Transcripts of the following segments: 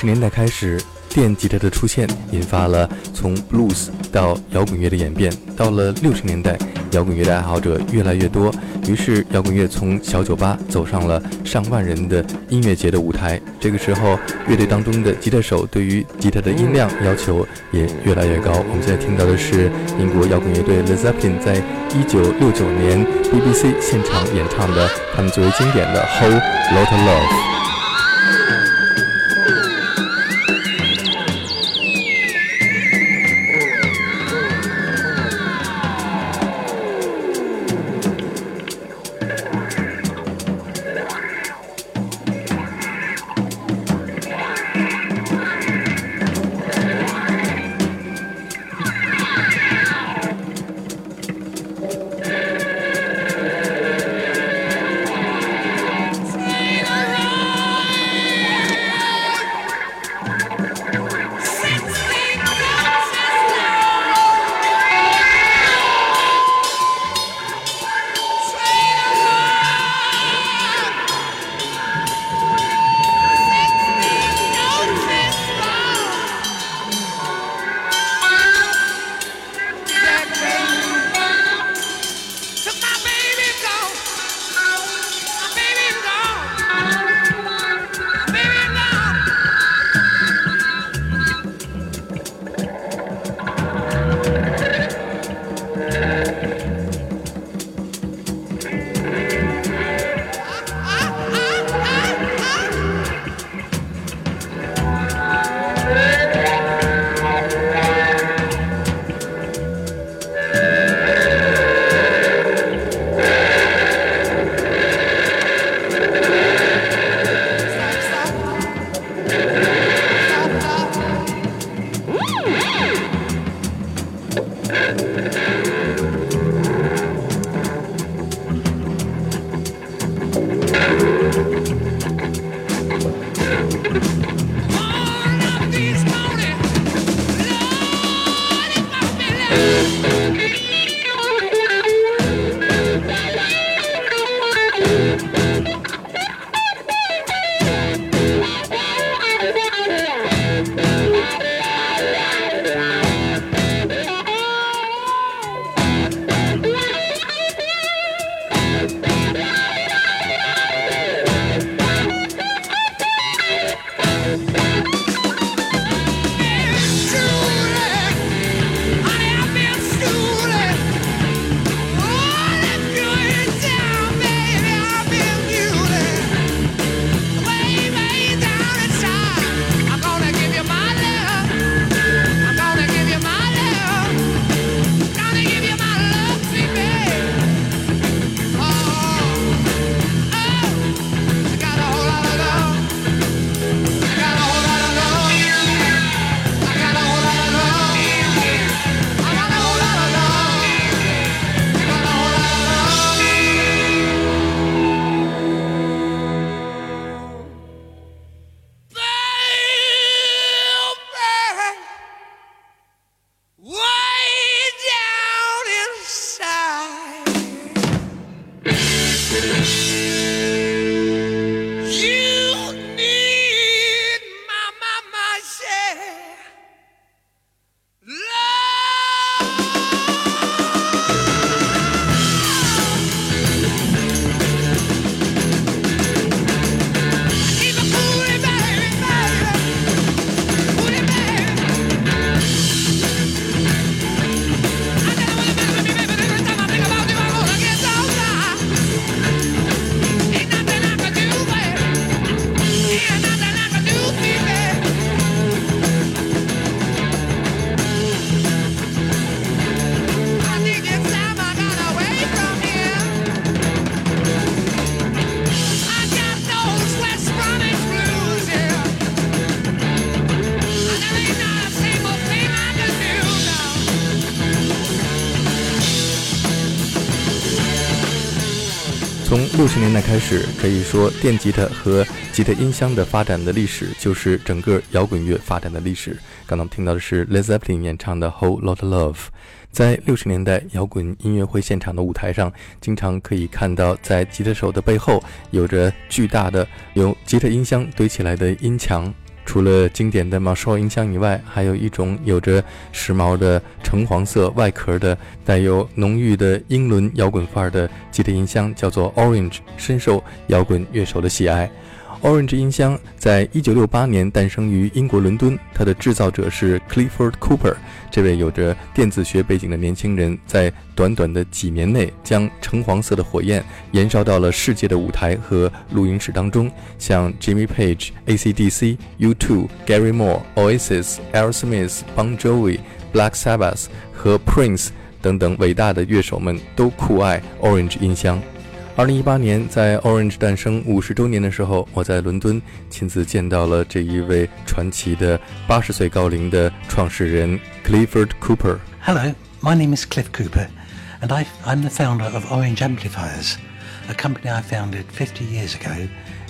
十年代开始，电吉他的出现引发了从 blues 到摇滚乐的演变。到了六十年代，摇滚乐的爱好者越来越多，于是摇滚乐从小酒吧走上了上万人的音乐节的舞台。这个时候，乐队当中的吉他手对于吉他的音量要求也越来越高。我们现在听到的是英国摇滚乐队 l e z e p p i n 在一九六九年 BBC 现场演唱的他们最为经典的《Whole Lot of Love》。从六十年代开始，可以说电吉他和吉他音箱的发展的历史，就是整个摇滚乐发展的历史。刚刚听到的是 l e z e p p l i n 演唱的《Whole Lotta Love》。在六十年代摇滚音乐会现场的舞台上，经常可以看到，在吉他手的背后有着巨大的由吉他音箱堆起来的音墙。除了经典的 Marshall 音箱以外，还有一种有着时髦的橙黄色外壳的、带有浓郁的英伦摇滚范儿的吉他音箱，叫做 Orange，深受摇滚乐手的喜爱。Orange 音箱在一九六八年诞生于英国伦敦，它的制造者是 Clifford Cooper。这位有着电子学背景的年轻人，在短短的几年内，将橙黄色的火焰燃烧到了世界的舞台和录音室当中。像 Jimmy Page、AC/DC、U2、Gary Moore、Oasis、Aerosmith、Bon Jovi、Black Sabbath 和 Prince 等等伟大的乐手们都酷爱 Orange 音箱。二零一八年，在 Orange 诞生五十周年的时候，我在伦敦亲自见到了这一位传奇的八十岁高龄的创始人 Clifford Cooper。Hello, my name is Cliff Cooper, and I, I'm the founder of Orange Amplifiers, a company I founded 50 years ago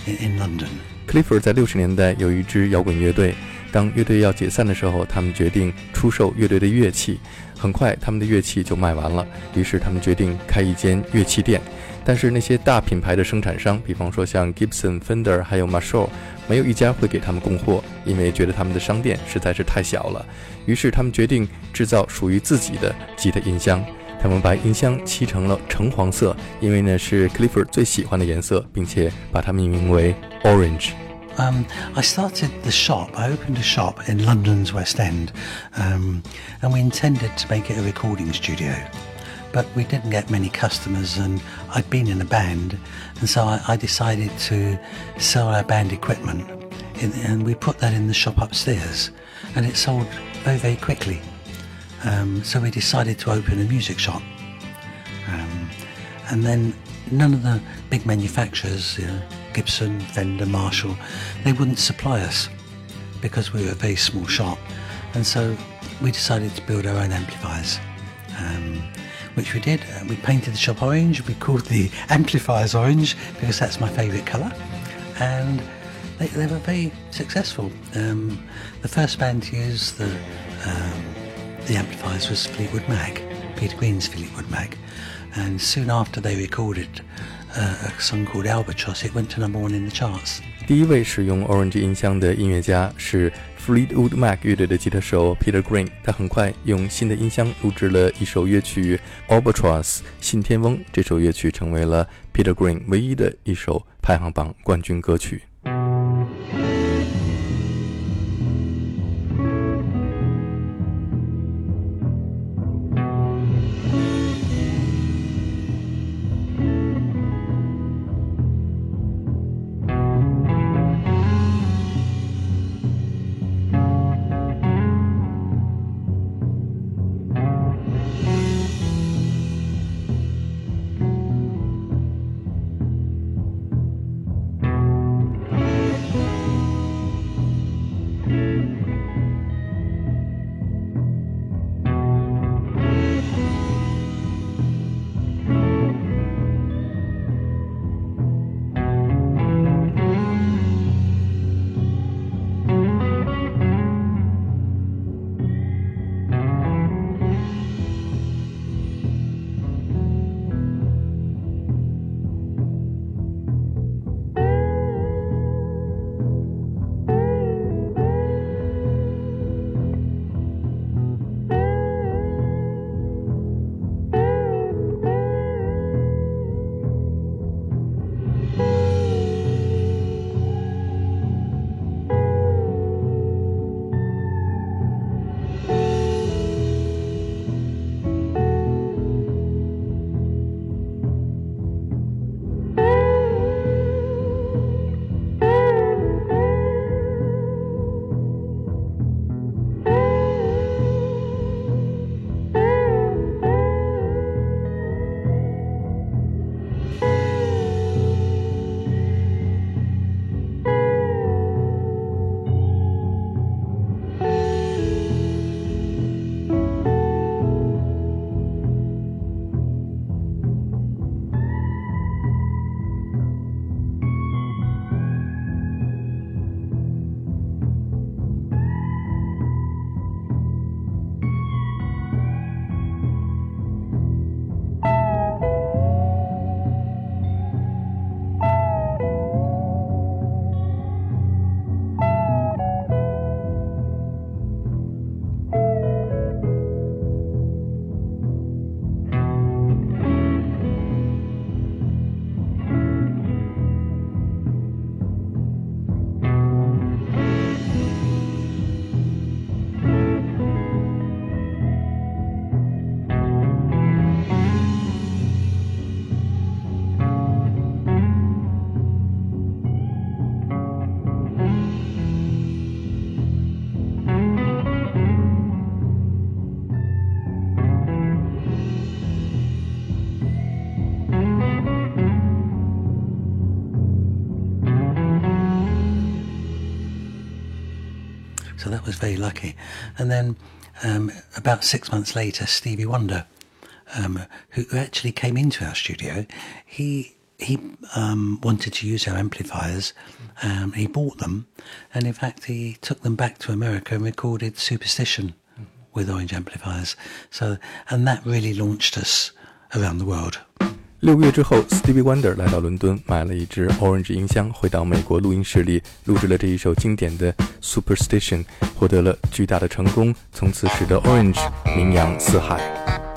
in, in London. Clifford 在六十年代有一支摇滚乐队，当乐队要解散的时候，他们决定出售乐队的乐器。很快，他们的乐器就卖完了，于是他们决定开一间乐器店。但是那些大品牌的生产商，比方说像 Gibson、Fender 还有 Marshall，没有一家会给他们供货，因为觉得他们的商店实在是太小了。于是他们决定制造属于自己的吉他音箱。他们把音箱漆成了橙黄色，因为呢是 Clifford 最喜欢的颜色，并且把它命名为 Orange。Um, I started the shop, I opened a shop in London's West End, um, and we intended to make it a recording studio. But we didn't get many customers, and I'd been in a band, and so I, I decided to sell our band equipment, in, and we put that in the shop upstairs, and it sold very, very quickly. Um, so we decided to open a music shop. Um, and then none of the big manufacturers, you know, Gibson, Fender, Marshall, they wouldn't supply us because we were a very small shop. And so we decided to build our own amplifiers, um, which we did. We painted the shop orange. We called the amplifiers orange because that's my favourite colour. And they, they were very successful. Um, the first band to use the, um, the amplifiers was Fleetwood Mac, Peter Green's Fleetwood Mac. And soon after they recorded uh, a song called Albatross, it went to number one in the charts. 第一位使用 Orange 音箱的音乐家是 Fleetwood Mac 乐队的吉他手 Peter Green，他很快用新的音箱录制了一首乐曲《Albatross》信天翁，这首乐曲成为了 Peter Green 唯一的一首排行榜冠军歌曲。That was very lucky. And then um, about six months later, Stevie Wonder, um, who who actually came into our studio, he he um, wanted to use our amplifiers. Um, he bought them, and in fact, he took them back to America and recorded Superstition with Orange amplifiers. So, and that really launched us around the world. 六个月之后，Stevie Wonder 来到伦敦，买了一只 Orange 音箱，回到美国录音室里录制了这一首经典的 Superstition，获得了巨大的成功，从此使得 Orange 名扬四海。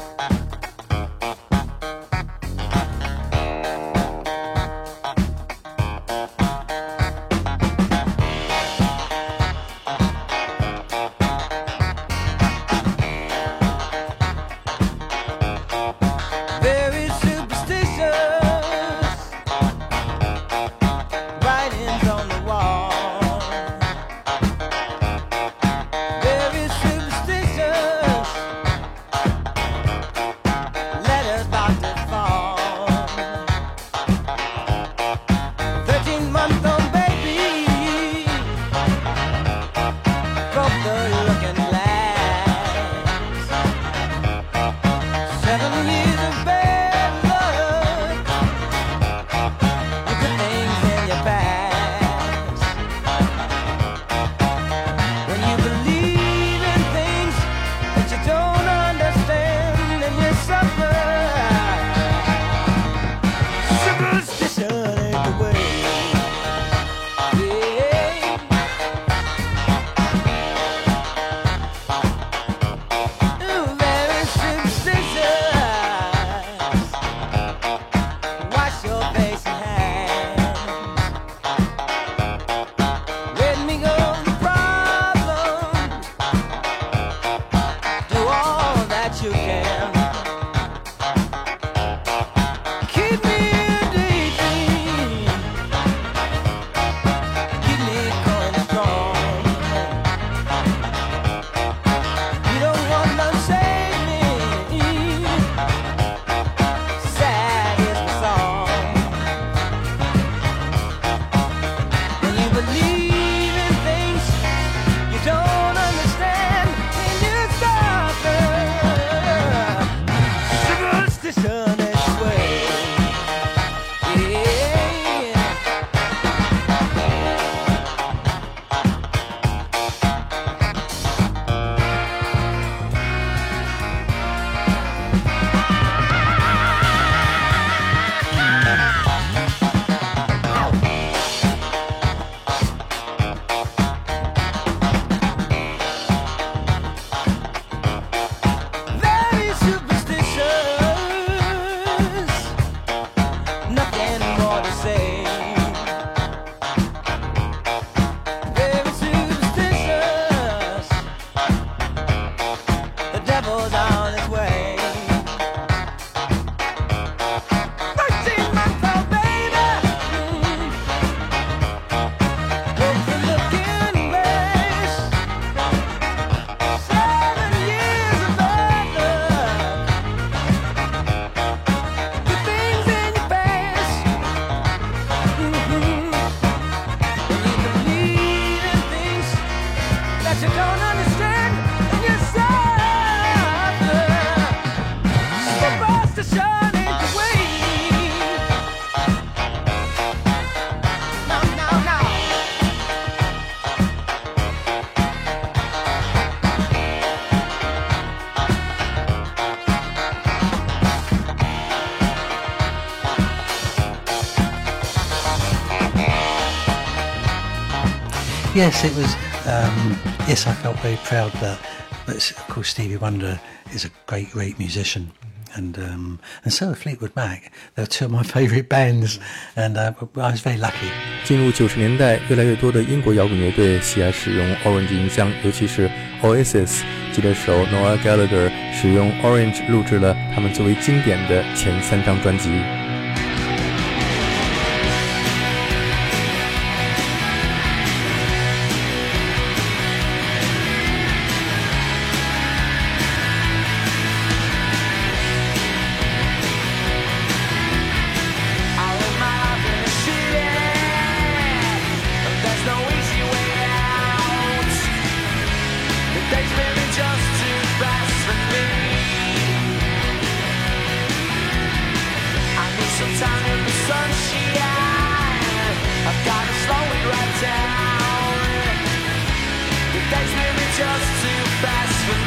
Yes, it was. Um, yes, I felt very proud that. But of course, Stevie Wonder is a great, great musician, and um, and so are Fleetwood Mac. They're two of my favourite bands, and uh, I was very lucky. 进入九十年代，越来越多的英国摇滚乐队喜爱使用 Orange 音箱，尤其是 Oasis 吉他手 Noel Gallagher 使用 Orange 录制了他们最为经典的前三张专辑。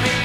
me.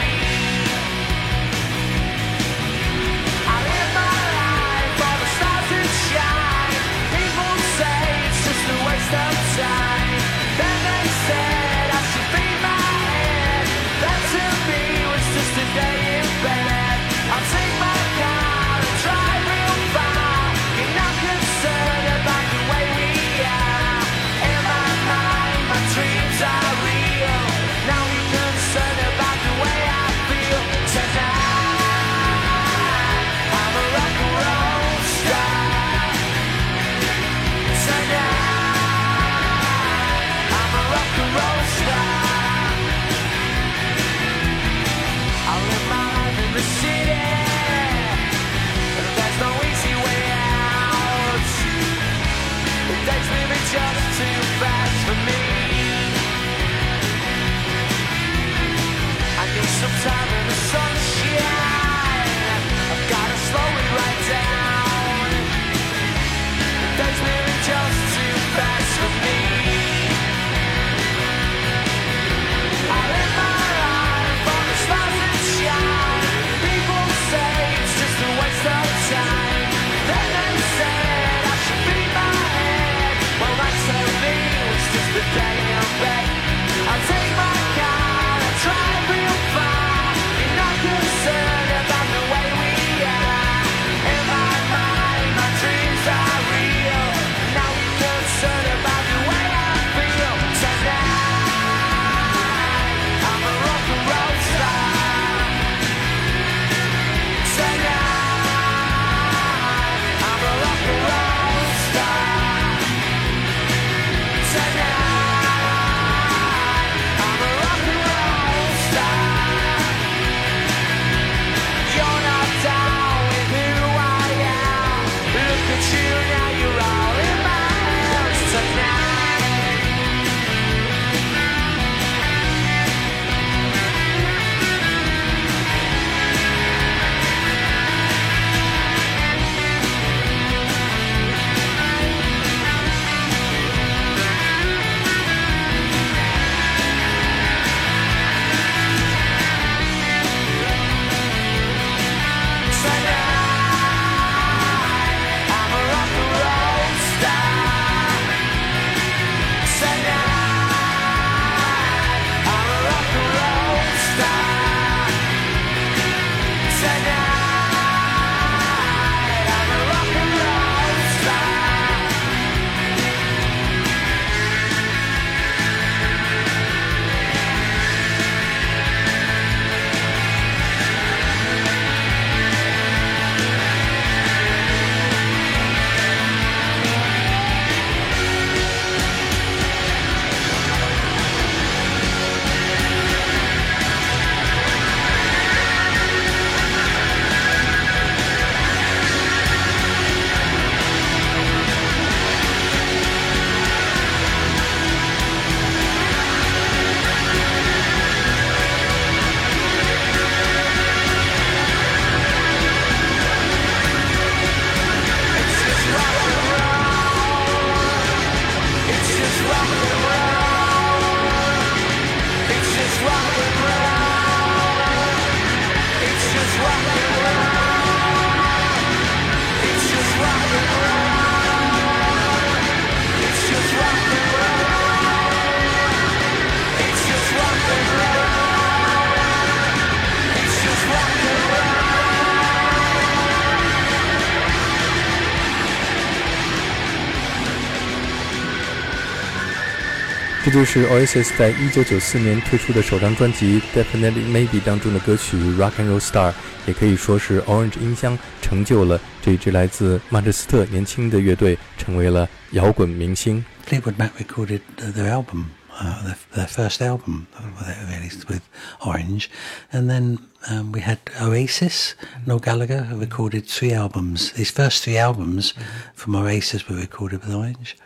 这就是 Oasis 在一九九四年推出的首张专辑《Definitely Maybe》当中的歌曲《Rock and Roll Star》，也可以说是 Orange 音箱成就了这支来自曼彻斯特年轻的乐队，成为了摇滚明星。Fleetwood Mac recorded their album, uh, their first album, uh, really, with Orange, and then um, we had Oasis. Noel Gallagher recorded three albums. His first three albums from Oasis were recorded with Orange.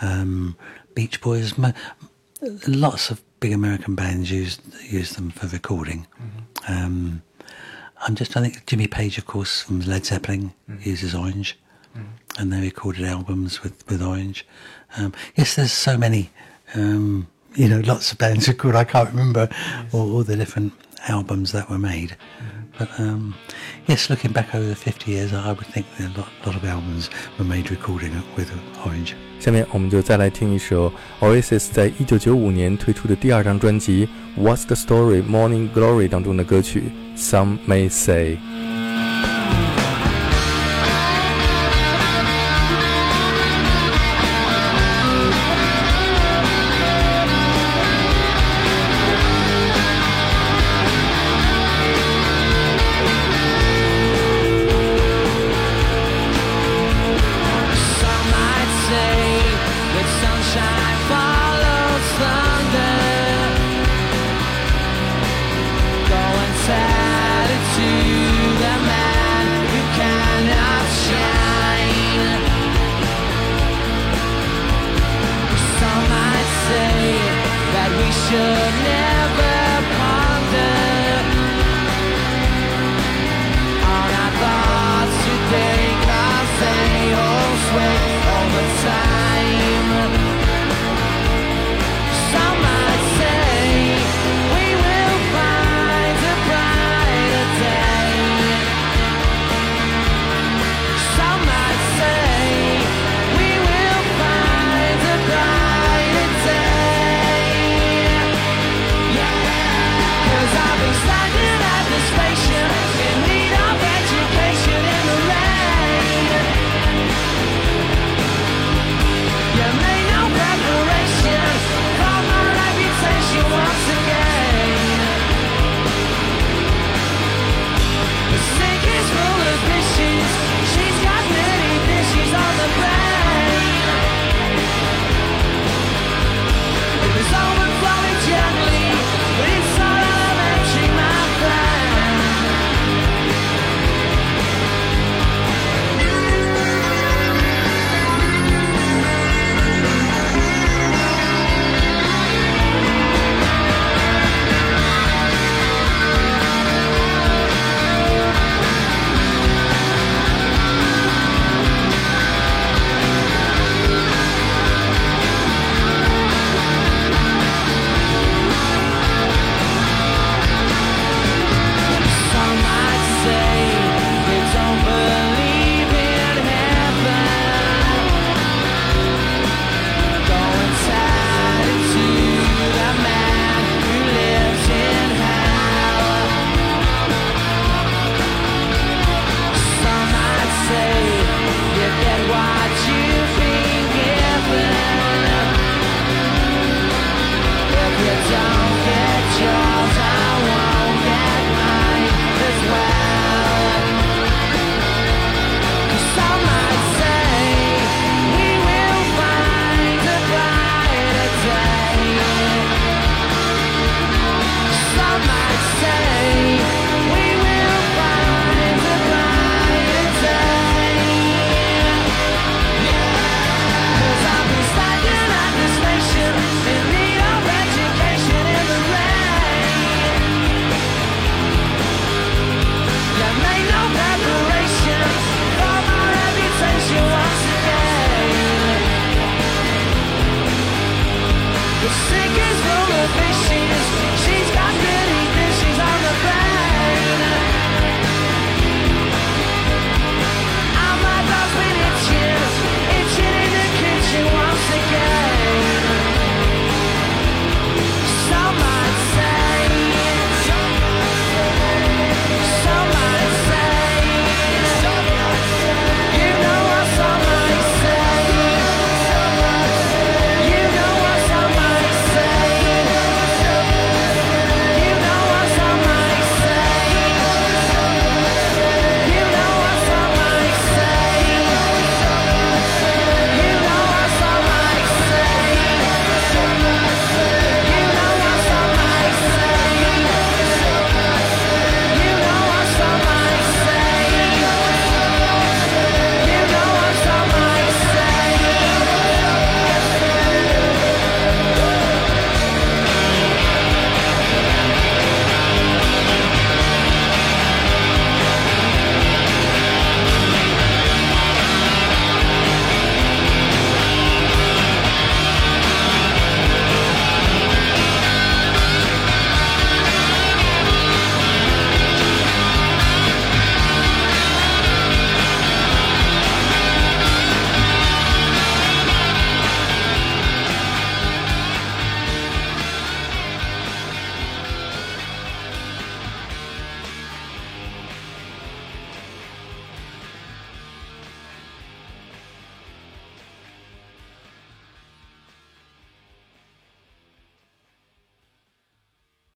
Um, Beach Boys lots of big American bands use use them for recording. Mm-hmm. Um, I'm just I think Jimmy Page, of course, from Led Zeppelin, mm-hmm. uses Orange, mm-hmm. and they recorded albums with with Orange. Um, yes, there's so many. Um, you know, lots of bands record. I can't remember yes. all, all, the different albums that were made. Mm-hmm. But um, yes, looking back over the 50 years, I would think a lot, lot of albums were made recording with Orange. 下面我们就再来听一首 Oasis 在一九九五年推出的第二张专辑《What's the Story Morning Glory》当中的歌曲《Some May Say》。